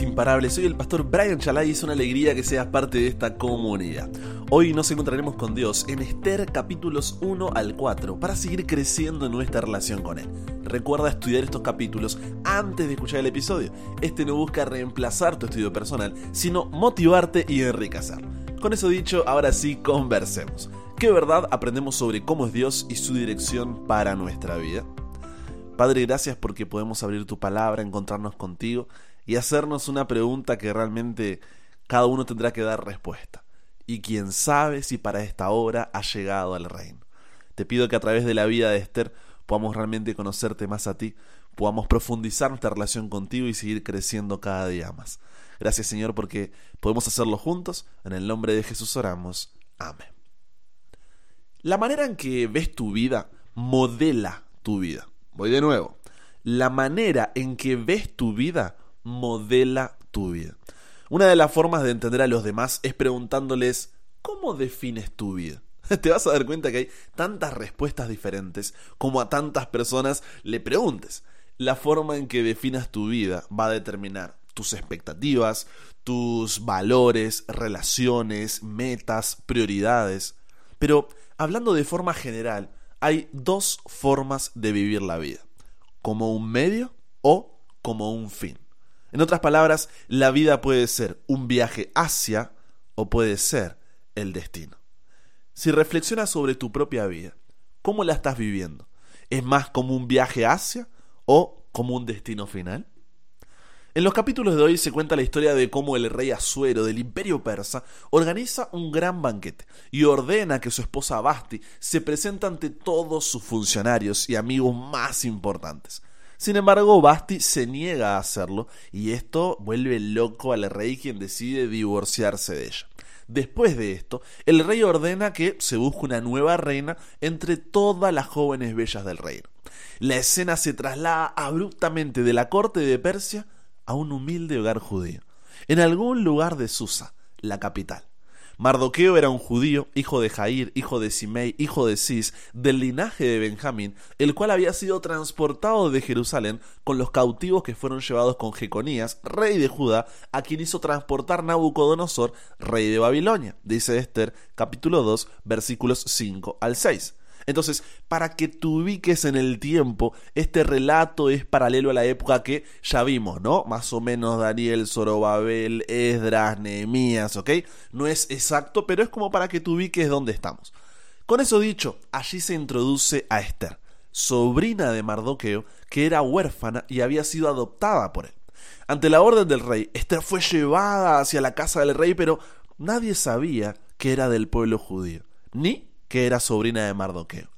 Imparables. Soy el pastor Brian Chalai y es una alegría que seas parte de esta comunidad. Hoy nos encontraremos con Dios en Esther capítulos 1 al 4 para seguir creciendo en nuestra relación con Él. Recuerda estudiar estos capítulos antes de escuchar el episodio. Este no busca reemplazar tu estudio personal, sino motivarte y enriquecer. Con eso dicho, ahora sí conversemos. ¿Qué verdad aprendemos sobre cómo es Dios y su dirección para nuestra vida? Padre, gracias porque podemos abrir tu palabra, encontrarnos contigo y hacernos una pregunta que realmente cada uno tendrá que dar respuesta. Y quién sabe si para esta hora ha llegado al reino. Te pido que a través de la vida de Esther podamos realmente conocerte más a ti, podamos profundizar nuestra relación contigo y seguir creciendo cada día más. Gracias Señor porque podemos hacerlo juntos. En el nombre de Jesús oramos. Amén. La manera en que ves tu vida modela tu vida. Voy de nuevo. La manera en que ves tu vida modela tu vida. Una de las formas de entender a los demás es preguntándoles, ¿cómo defines tu vida? Te vas a dar cuenta que hay tantas respuestas diferentes como a tantas personas le preguntes. La forma en que definas tu vida va a determinar tus expectativas, tus valores, relaciones, metas, prioridades. Pero hablando de forma general, hay dos formas de vivir la vida, como un medio o como un fin. En otras palabras, la vida puede ser un viaje hacia o puede ser el destino. Si reflexionas sobre tu propia vida, ¿cómo la estás viviendo? ¿Es más como un viaje hacia o como un destino final? En los capítulos de hoy se cuenta la historia de cómo el rey Asuero del imperio persa organiza un gran banquete y ordena que su esposa Basti se presente ante todos sus funcionarios y amigos más importantes. Sin embargo, Basti se niega a hacerlo y esto vuelve loco al rey quien decide divorciarse de ella. Después de esto, el rey ordena que se busque una nueva reina entre todas las jóvenes bellas del reino. La escena se traslada abruptamente de la corte de Persia a un humilde hogar judío, en algún lugar de Susa, la capital. Mardoqueo era un judío, hijo de Jair, hijo de Simei, hijo de Cis, del linaje de Benjamín, el cual había sido transportado de Jerusalén con los cautivos que fueron llevados con Jeconías, rey de Judá, a quien hizo transportar Nabucodonosor, rey de Babilonia, dice Esther, capítulo 2, versículos 5 al 6. Entonces, para que te en el tiempo, este relato es paralelo a la época que ya vimos, ¿no? Más o menos Daniel, Zorobabel, Esdras, Nehemías, ¿ok? No es exacto, pero es como para que te ubiques dónde estamos. Con eso dicho, allí se introduce a Esther, sobrina de Mardoqueo, que era huérfana y había sido adoptada por él. Ante la orden del rey, Esther fue llevada hacia la casa del rey, pero nadie sabía que era del pueblo judío, ni que era sobrina de Mardoqueo.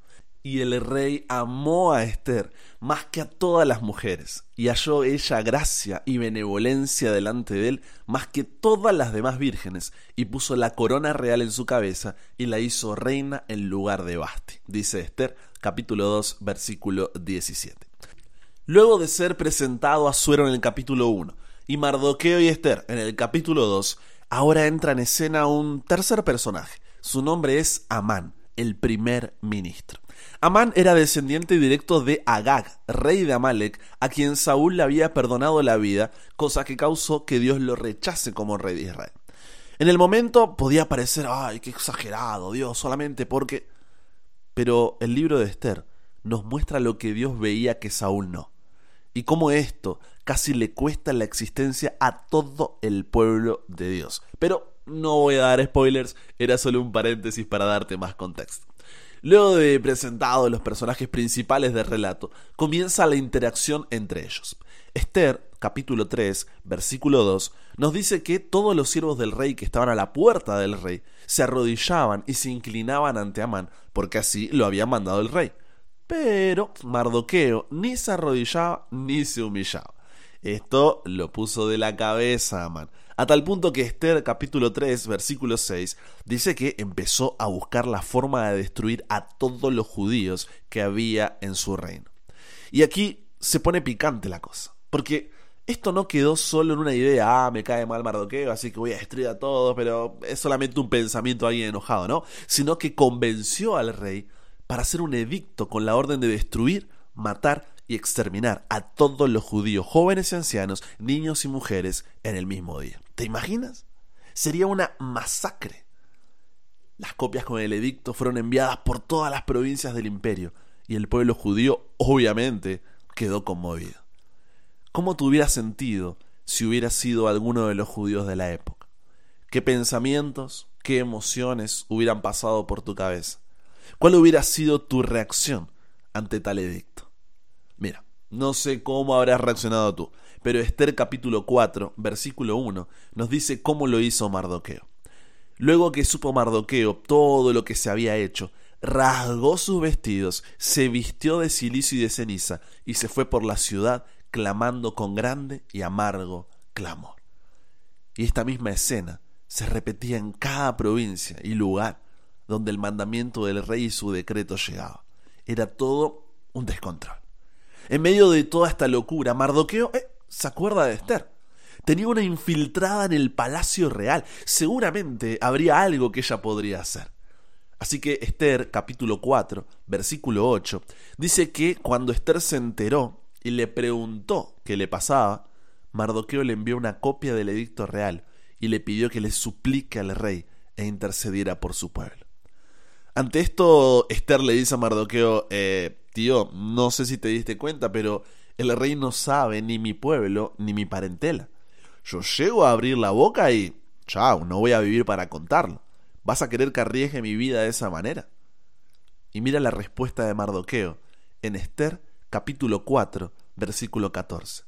Y el rey amó a Esther más que a todas las mujeres, y halló ella gracia y benevolencia delante de él más que todas las demás vírgenes, y puso la corona real en su cabeza y la hizo reina en lugar de Basti. Dice Esther, capítulo 2, versículo 17. Luego de ser presentado a Suero en el capítulo 1 y Mardoqueo y Esther en el capítulo 2, ahora entra en escena un tercer personaje. Su nombre es Amán el primer ministro. Amán era descendiente directo de Agag, rey de Amalek, a quien Saúl le había perdonado la vida, cosa que causó que Dios lo rechace como rey de Israel. En el momento podía parecer, ay, qué exagerado, Dios, solamente porque... Pero el libro de Esther nos muestra lo que Dios veía que Saúl no, y cómo esto casi le cuesta la existencia a todo el pueblo de Dios. Pero no voy a dar spoilers, era solo un paréntesis para darte más contexto. Luego de presentado los personajes principales del relato, comienza la interacción entre ellos. Esther, capítulo 3, versículo 2, nos dice que todos los siervos del rey que estaban a la puerta del rey se arrodillaban y se inclinaban ante Amán, porque así lo había mandado el rey. Pero Mardoqueo ni se arrodillaba ni se humillaba. Esto lo puso de la cabeza Amán, a tal punto que Esther capítulo 3 versículo 6 dice que empezó a buscar la forma de destruir a todos los judíos que había en su reino. Y aquí se pone picante la cosa, porque esto no quedó solo en una idea, ah, me cae mal Mardoqueo, así que voy a destruir a todos, pero es solamente un pensamiento ahí enojado, ¿no? Sino que convenció al rey para hacer un edicto con la orden de destruir, matar y exterminar a todos los judíos, jóvenes y ancianos, niños y mujeres, en el mismo día. ¿Te imaginas? Sería una masacre. Las copias con el edicto fueron enviadas por todas las provincias del imperio y el pueblo judío obviamente quedó conmovido. ¿Cómo te hubiera sentido si hubieras sido alguno de los judíos de la época? ¿Qué pensamientos, qué emociones hubieran pasado por tu cabeza? ¿Cuál hubiera sido tu reacción ante tal edicto? Mira, no sé cómo habrás reaccionado tú, pero Esther capítulo 4, versículo 1, nos dice cómo lo hizo Mardoqueo. Luego que supo Mardoqueo todo lo que se había hecho, rasgó sus vestidos, se vistió de silicio y de ceniza, y se fue por la ciudad clamando con grande y amargo clamor. Y esta misma escena se repetía en cada provincia y lugar donde el mandamiento del rey y su decreto llegaba. Era todo un descontrol. En medio de toda esta locura, Mardoqueo eh, se acuerda de Esther. Tenía una infiltrada en el palacio real. Seguramente habría algo que ella podría hacer. Así que Esther, capítulo 4, versículo 8, dice que cuando Esther se enteró y le preguntó qué le pasaba, Mardoqueo le envió una copia del edicto real y le pidió que le suplique al rey e intercediera por su pueblo. Ante esto, Esther le dice a Mardoqueo, eh, tío, no sé si te diste cuenta, pero el rey no sabe ni mi pueblo ni mi parentela. Yo llego a abrir la boca y, chao, no voy a vivir para contarlo. ¿Vas a querer que arriesgue mi vida de esa manera? Y mira la respuesta de Mardoqueo en Esther capítulo 4, versículo 14.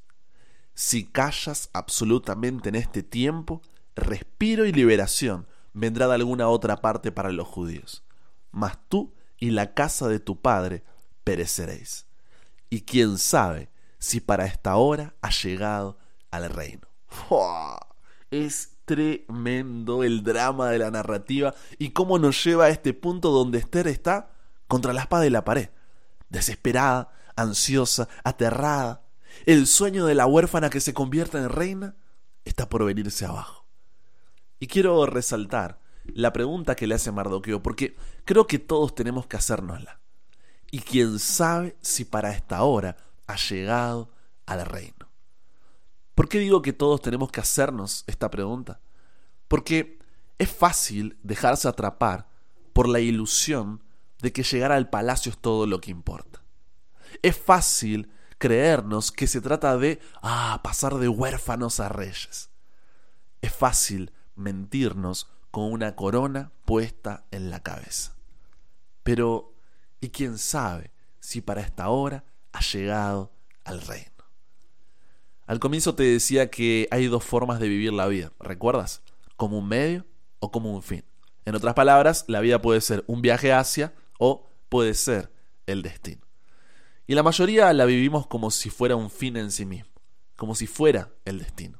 Si callas absolutamente en este tiempo, respiro y liberación vendrá de alguna otra parte para los judíos mas tú y la casa de tu padre pereceréis. Y quién sabe si para esta hora ha llegado al reino. Es tremendo el drama de la narrativa y cómo nos lleva a este punto donde Esther está contra la espada de la pared, desesperada, ansiosa, aterrada. El sueño de la huérfana que se convierta en reina está por venirse abajo. Y quiero resaltar la pregunta que le hace Mardoqueo, porque creo que todos tenemos que hacérnosla. Y quién sabe si para esta hora ha llegado al reino. ¿Por qué digo que todos tenemos que hacernos esta pregunta? Porque es fácil dejarse atrapar por la ilusión de que llegar al palacio es todo lo que importa. Es fácil creernos que se trata de ah, pasar de huérfanos a reyes. Es fácil mentirnos con una corona puesta en la cabeza. Pero, ¿y quién sabe si para esta hora ha llegado al reino? Al comienzo te decía que hay dos formas de vivir la vida, ¿recuerdas? Como un medio o como un fin. En otras palabras, la vida puede ser un viaje hacia o puede ser el destino. Y la mayoría la vivimos como si fuera un fin en sí mismo, como si fuera el destino.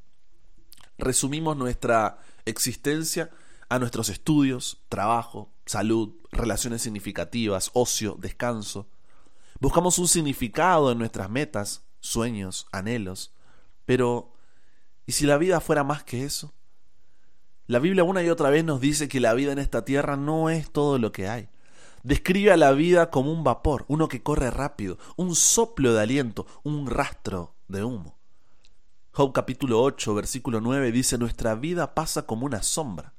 Resumimos nuestra existencia a nuestros estudios, trabajo, salud, relaciones significativas, ocio, descanso. Buscamos un significado en nuestras metas, sueños, anhelos. Pero, ¿y si la vida fuera más que eso? La Biblia una y otra vez nos dice que la vida en esta tierra no es todo lo que hay. Describe a la vida como un vapor, uno que corre rápido, un soplo de aliento, un rastro de humo. Job capítulo 8, versículo 9 dice, Nuestra vida pasa como una sombra.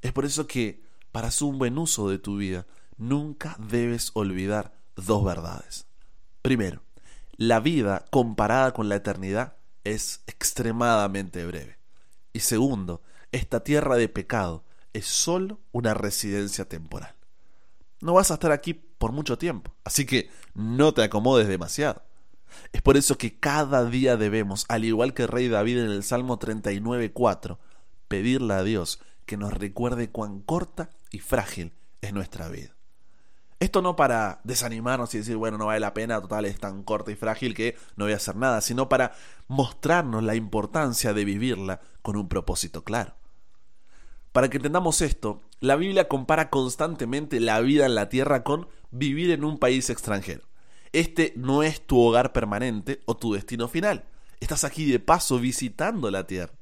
Es por eso que, para hacer un buen uso de tu vida, nunca debes olvidar dos verdades. Primero, la vida comparada con la eternidad es extremadamente breve. Y segundo, esta tierra de pecado es solo una residencia temporal. No vas a estar aquí por mucho tiempo, así que no te acomodes demasiado. Es por eso que cada día debemos, al igual que rey David en el Salmo 39.4, pedirle a Dios que nos recuerde cuán corta y frágil es nuestra vida. Esto no para desanimarnos y decir, bueno, no vale la pena, total, es tan corta y frágil que no voy a hacer nada, sino para mostrarnos la importancia de vivirla con un propósito claro. Para que entendamos esto, la Biblia compara constantemente la vida en la tierra con vivir en un país extranjero. Este no es tu hogar permanente o tu destino final. Estás aquí de paso visitando la tierra.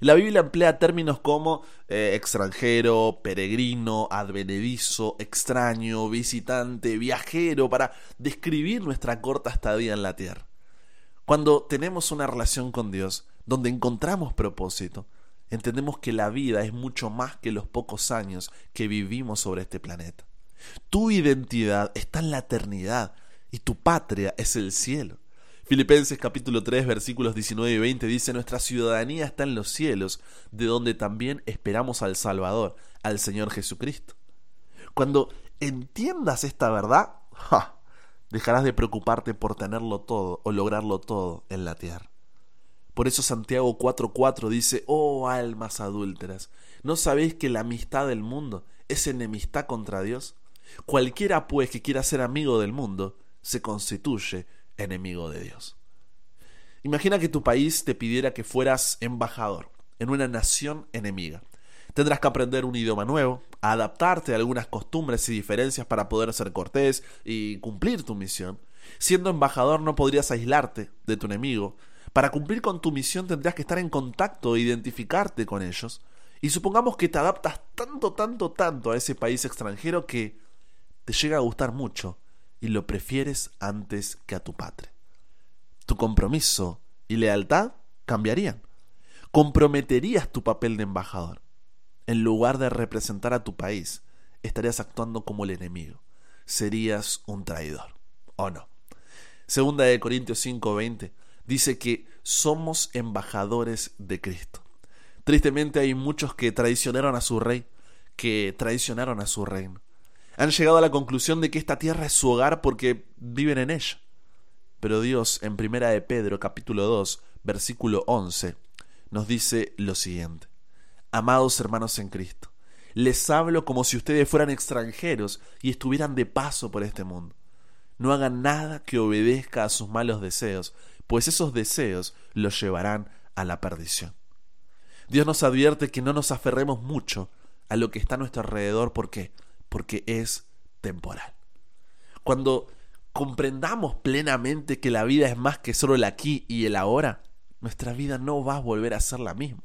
La Biblia emplea términos como eh, extranjero, peregrino, advenedizo, extraño, visitante, viajero, para describir nuestra corta estadía en la tierra. Cuando tenemos una relación con Dios, donde encontramos propósito, entendemos que la vida es mucho más que los pocos años que vivimos sobre este planeta. Tu identidad está en la eternidad y tu patria es el cielo. Filipenses capítulo 3 versículos 19 y 20 dice, nuestra ciudadanía está en los cielos, de donde también esperamos al Salvador, al Señor Jesucristo. Cuando entiendas esta verdad, dejarás de preocuparte por tenerlo todo o lograrlo todo en la tierra. Por eso Santiago 4:4 dice, oh almas adúlteras, ¿no sabéis que la amistad del mundo es enemistad contra Dios? Cualquiera pues que quiera ser amigo del mundo, se constituye enemigo de Dios. Imagina que tu país te pidiera que fueras embajador en una nación enemiga. Tendrás que aprender un idioma nuevo, adaptarte a algunas costumbres y diferencias para poder ser cortés y cumplir tu misión. Siendo embajador no podrías aislarte de tu enemigo. Para cumplir con tu misión tendrías que estar en contacto e identificarte con ellos. Y supongamos que te adaptas tanto, tanto, tanto a ese país extranjero que te llega a gustar mucho y lo prefieres antes que a tu patria. Tu compromiso y lealtad cambiarían. Comprometerías tu papel de embajador. En lugar de representar a tu país, estarías actuando como el enemigo. Serías un traidor. ¿O no? Segunda de Corintios 5:20 dice que somos embajadores de Cristo. Tristemente hay muchos que traicionaron a su rey, que traicionaron a su reino han llegado a la conclusión de que esta tierra es su hogar porque viven en ella. Pero Dios, en Primera de Pedro, capítulo 2, versículo 11, nos dice lo siguiente: Amados hermanos en Cristo, les hablo como si ustedes fueran extranjeros y estuvieran de paso por este mundo. No hagan nada que obedezca a sus malos deseos, pues esos deseos los llevarán a la perdición. Dios nos advierte que no nos aferremos mucho a lo que está a nuestro alrededor. ¿Por qué? Porque es temporal. Cuando comprendamos plenamente que la vida es más que solo el aquí y el ahora, nuestra vida no va a volver a ser la misma.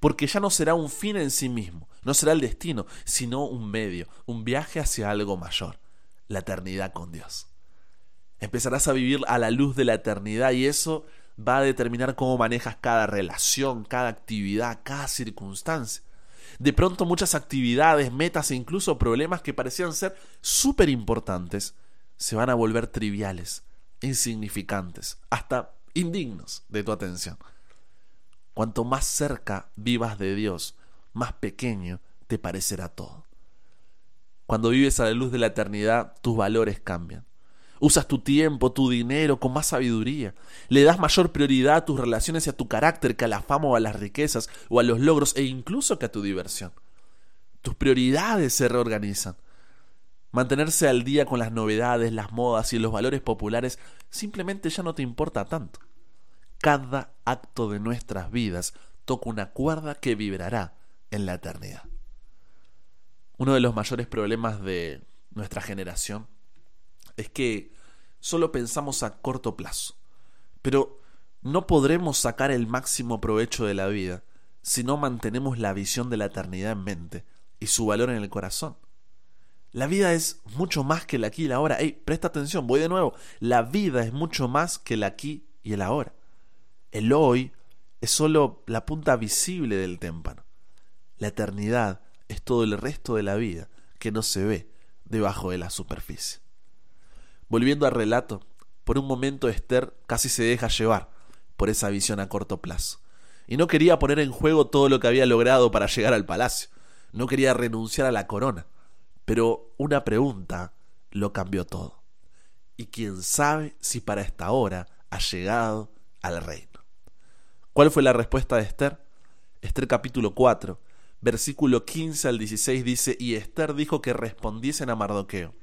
Porque ya no será un fin en sí mismo, no será el destino, sino un medio, un viaje hacia algo mayor, la eternidad con Dios. Empezarás a vivir a la luz de la eternidad y eso va a determinar cómo manejas cada relación, cada actividad, cada circunstancia. De pronto muchas actividades, metas e incluso problemas que parecían ser súper importantes se van a volver triviales, insignificantes, hasta indignos de tu atención. Cuanto más cerca vivas de Dios, más pequeño te parecerá todo. Cuando vives a la luz de la eternidad, tus valores cambian. Usas tu tiempo, tu dinero con más sabiduría. Le das mayor prioridad a tus relaciones y a tu carácter que a la fama o a las riquezas o a los logros e incluso que a tu diversión. Tus prioridades se reorganizan. Mantenerse al día con las novedades, las modas y los valores populares simplemente ya no te importa tanto. Cada acto de nuestras vidas toca una cuerda que vibrará en la eternidad. Uno de los mayores problemas de nuestra generación es que solo pensamos a corto plazo, pero no podremos sacar el máximo provecho de la vida si no mantenemos la visión de la eternidad en mente y su valor en el corazón. La vida es mucho más que el aquí y la ahora. Ey, presta atención, voy de nuevo. La vida es mucho más que el aquí y el ahora. El hoy es solo la punta visible del témpano. La eternidad es todo el resto de la vida que no se ve debajo de la superficie. Volviendo al relato, por un momento Esther casi se deja llevar por esa visión a corto plazo. Y no quería poner en juego todo lo que había logrado para llegar al palacio. No quería renunciar a la corona. Pero una pregunta lo cambió todo. Y quién sabe si para esta hora ha llegado al reino. ¿Cuál fue la respuesta de Esther? Esther capítulo 4, versículo 15 al 16 dice, y Esther dijo que respondiesen a Mardoqueo,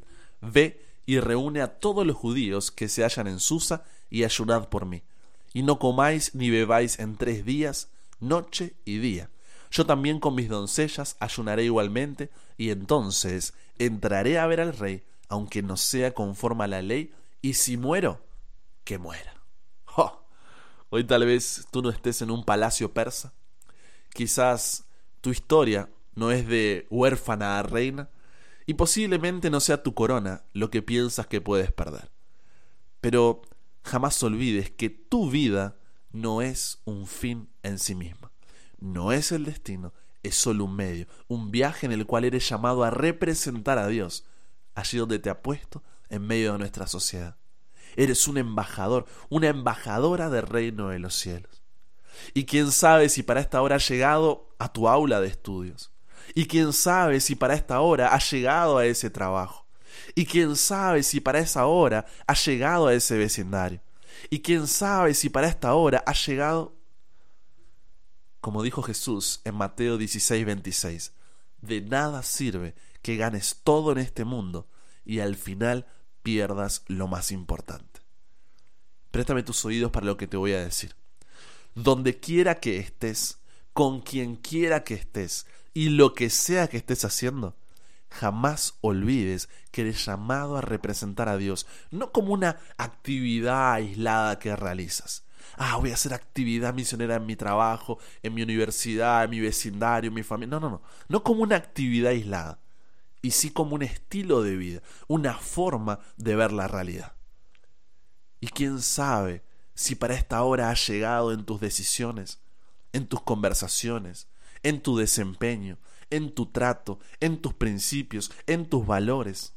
ve y reúne a todos los judíos que se hallan en Susa y ayunad por mí. Y no comáis ni bebáis en tres días, noche y día. Yo también con mis doncellas ayunaré igualmente, y entonces entraré a ver al rey, aunque no sea conforme a la ley, y si muero, que muera. Hoy tal vez tú no estés en un palacio persa, Quizás tu historia no es de huérfana a reina y posiblemente no sea tu corona lo que piensas que puedes perder. Pero jamás olvides que tu vida no es un fin en sí misma. No es el destino, es solo un medio, un viaje en el cual eres llamado a representar a Dios allí donde te ha puesto en medio de nuestra sociedad. Eres un embajador, una embajadora del reino de los cielos. Y quién sabe si para esta hora has llegado a tu aula de estudios. Y quién sabe si para esta hora has llegado a ese trabajo. Y quién sabe si para esa hora has llegado a ese vecindario. Y quién sabe si para esta hora has llegado, como dijo Jesús en Mateo 16, 26, de nada sirve que ganes todo en este mundo y al final pierdas lo más importante. Préstame tus oídos para lo que te voy a decir. Donde quiera que estés, con quien quiera que estés y lo que sea que estés haciendo, jamás olvides que eres llamado a representar a Dios, no como una actividad aislada que realizas. Ah, voy a hacer actividad misionera en mi trabajo, en mi universidad, en mi vecindario, en mi familia. No, no, no. No como una actividad aislada, y sí como un estilo de vida, una forma de ver la realidad. Y quién sabe si para esta hora has llegado en tus decisiones, en tus conversaciones, en tu desempeño, en tu trato, en tus principios, en tus valores.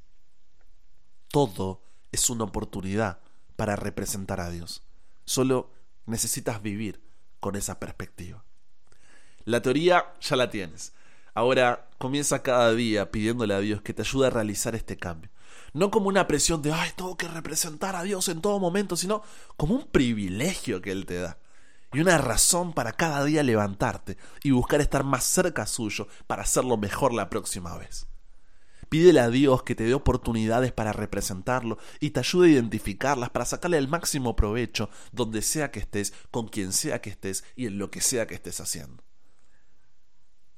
Todo es una oportunidad para representar a Dios. Solo necesitas vivir con esa perspectiva. La teoría ya la tienes. Ahora comienza cada día pidiéndole a Dios que te ayude a realizar este cambio. No como una presión de, ay, tengo que representar a Dios en todo momento, sino como un privilegio que Él te da y una razón para cada día levantarte y buscar estar más cerca suyo para hacerlo mejor la próxima vez. Pídele a Dios que te dé oportunidades para representarlo y te ayude a identificarlas para sacarle el máximo provecho donde sea que estés, con quien sea que estés y en lo que sea que estés haciendo.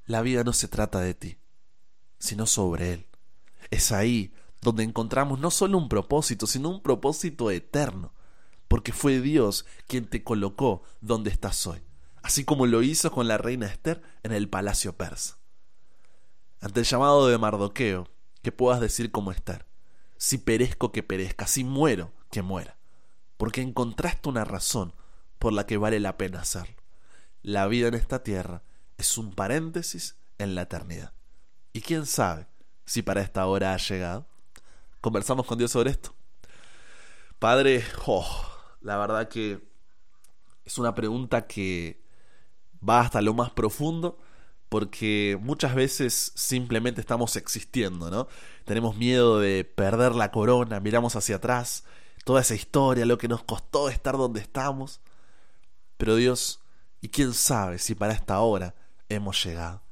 La vida no se trata de ti, sino sobre Él. Es ahí donde encontramos no solo un propósito, sino un propósito eterno porque fue Dios quien te colocó donde estás hoy, así como lo hizo con la reina Esther en el palacio persa. Ante el llamado de Mardoqueo, que puedas decir como Esther, si perezco que perezca, si muero que muera, porque encontraste una razón por la que vale la pena hacerlo. La vida en esta tierra es un paréntesis en la eternidad. Y quién sabe si para esta hora ha llegado. Conversamos con Dios sobre esto. Padre, oh, la verdad que es una pregunta que va hasta lo más profundo porque muchas veces simplemente estamos existiendo, ¿no? Tenemos miedo de perder la corona, miramos hacia atrás, toda esa historia, lo que nos costó estar donde estamos. Pero Dios, y quién sabe si para esta hora hemos llegado.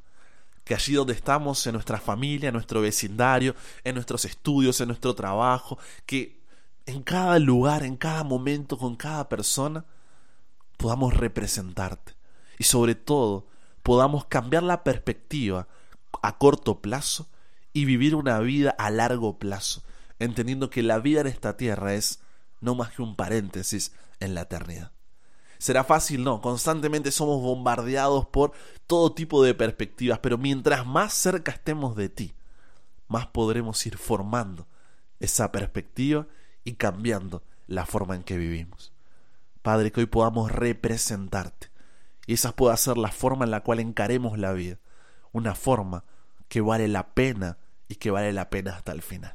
Que allí donde estamos, en nuestra familia, en nuestro vecindario, en nuestros estudios, en nuestro trabajo, que en cada lugar, en cada momento, con cada persona, podamos representarte. Y sobre todo, podamos cambiar la perspectiva a corto plazo y vivir una vida a largo plazo, entendiendo que la vida en esta tierra es no más que un paréntesis en la eternidad. Será fácil, no, constantemente somos bombardeados por todo tipo de perspectivas, pero mientras más cerca estemos de ti, más podremos ir formando esa perspectiva y cambiando la forma en que vivimos. Padre, que hoy podamos representarte y esa pueda ser la forma en la cual encaremos la vida, una forma que vale la pena y que vale la pena hasta el final.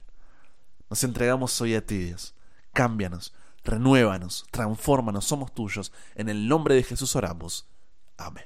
Nos entregamos hoy a ti, Dios. Cámbianos, renuévanos, transfórmanos, somos tuyos. En el nombre de Jesús oramos. Amén